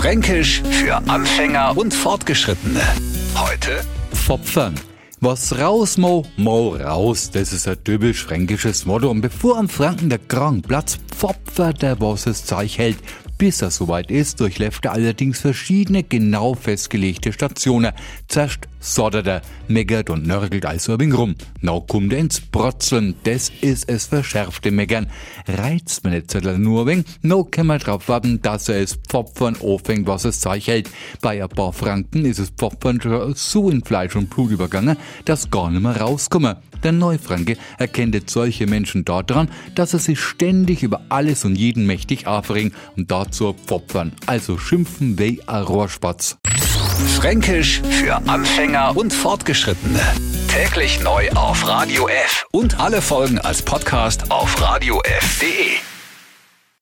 Fränkisch für Anfänger und Fortgeschrittene. Heute Pfopfern. Was raus, mo, mo raus. Das ist ein typisch fränkisches Motto. Und bevor am Franken der Krankenplatz pfopfert der was es Zeug hält, bis er soweit ist, durchläuft er allerdings verschiedene genau festgelegte Stationen. Zuerst soddert er, meckert und nörgelt also wenig rum. Now kommt er ins Brotzeln, das ist es verschärfte Meckern. Reizt man jetzt nur ein wenig, no kann man drauf warten, dass er es Pfopfern anfängt, was es Zeug hält. Bei ein paar Franken ist es Pfopfern so in Fleisch und Blut übergangen, dass gar nicht mehr rauskommen. Der Neufranke erkennt solche Menschen daran, dass er sich ständig über alles und jeden mächtig aufregen und dazu pfopfern, also schimpfen wie ein Rohrspatz. Fränkisch für Anfänger und Fortgeschrittene. Täglich neu auf Radio F und alle Folgen als Podcast auf radiof.de.